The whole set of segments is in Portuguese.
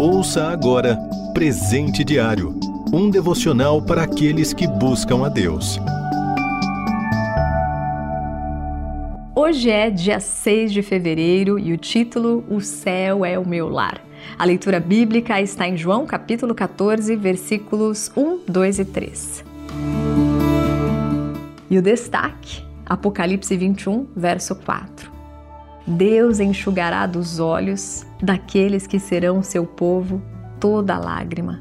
Ouça agora Presente Diário um devocional para aqueles que buscam a Deus. Hoje é dia 6 de fevereiro e o título O Céu é o Meu Lar. A leitura bíblica está em João capítulo 14, versículos 1, 2 e 3. E o destaque, Apocalipse 21, verso 4. Deus enxugará dos olhos daqueles que serão seu povo toda lágrima.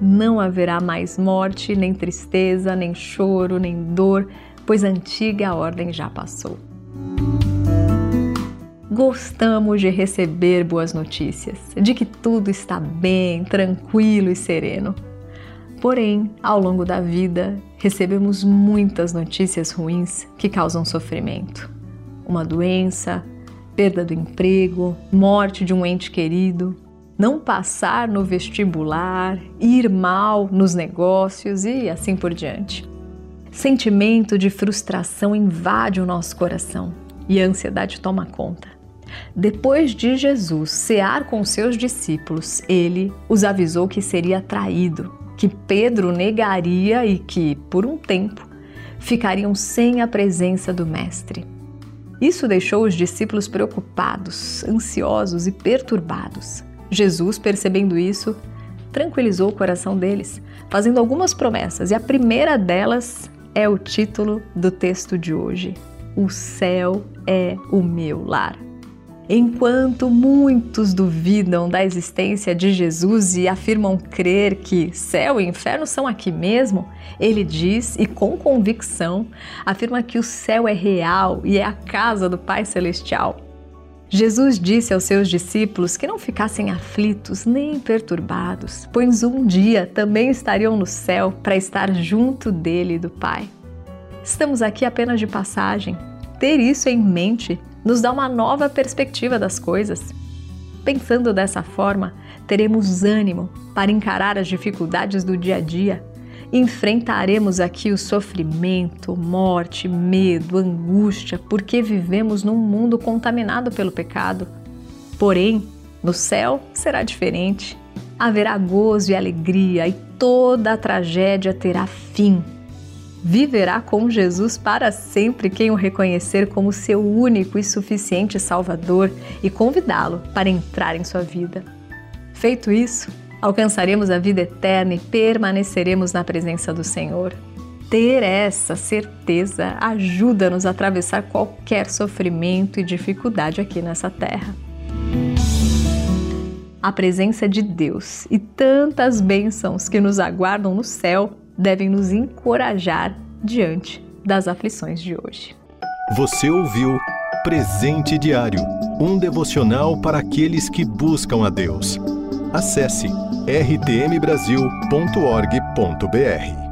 Não haverá mais morte, nem tristeza, nem choro, nem dor, pois a antiga ordem já passou. Gostamos de receber boas notícias, de que tudo está bem, tranquilo e sereno. Porém, ao longo da vida, recebemos muitas notícias ruins que causam sofrimento. Uma doença, perda do emprego, morte de um ente querido, não passar no vestibular, ir mal nos negócios e assim por diante. Sentimento de frustração invade o nosso coração e a ansiedade toma conta. Depois de Jesus cear com seus discípulos, ele os avisou que seria traído, que Pedro negaria e que, por um tempo, ficariam sem a presença do Mestre. Isso deixou os discípulos preocupados, ansiosos e perturbados. Jesus, percebendo isso, tranquilizou o coração deles, fazendo algumas promessas, e a primeira delas é o título do texto de hoje: O céu é o meu lar. Enquanto muitos duvidam da existência de Jesus e afirmam crer que céu e inferno são aqui mesmo, ele diz e com convicção afirma que o céu é real e é a casa do Pai Celestial. Jesus disse aos seus discípulos que não ficassem aflitos nem perturbados, pois um dia também estariam no céu para estar junto dele e do Pai. Estamos aqui apenas de passagem. Ter isso em mente nos dá uma nova perspectiva das coisas. Pensando dessa forma, teremos ânimo para encarar as dificuldades do dia a dia. Enfrentaremos aqui o sofrimento, morte, medo, angústia, porque vivemos num mundo contaminado pelo pecado. Porém, no céu será diferente. Haverá gozo e alegria, e toda a tragédia terá fim viverá com Jesus para sempre quem o reconhecer como seu único e suficiente Salvador e convidá-lo para entrar em sua vida. Feito isso, alcançaremos a vida eterna e permaneceremos na presença do Senhor. Ter essa certeza ajuda-nos a atravessar qualquer sofrimento e dificuldade aqui nessa terra. A presença de Deus e tantas bênçãos que nos aguardam no céu devem nos encorajar diante das aflições de hoje. Você ouviu Presente Diário um devocional para aqueles que buscam a Deus. Acesse rtmbrasil.org.br.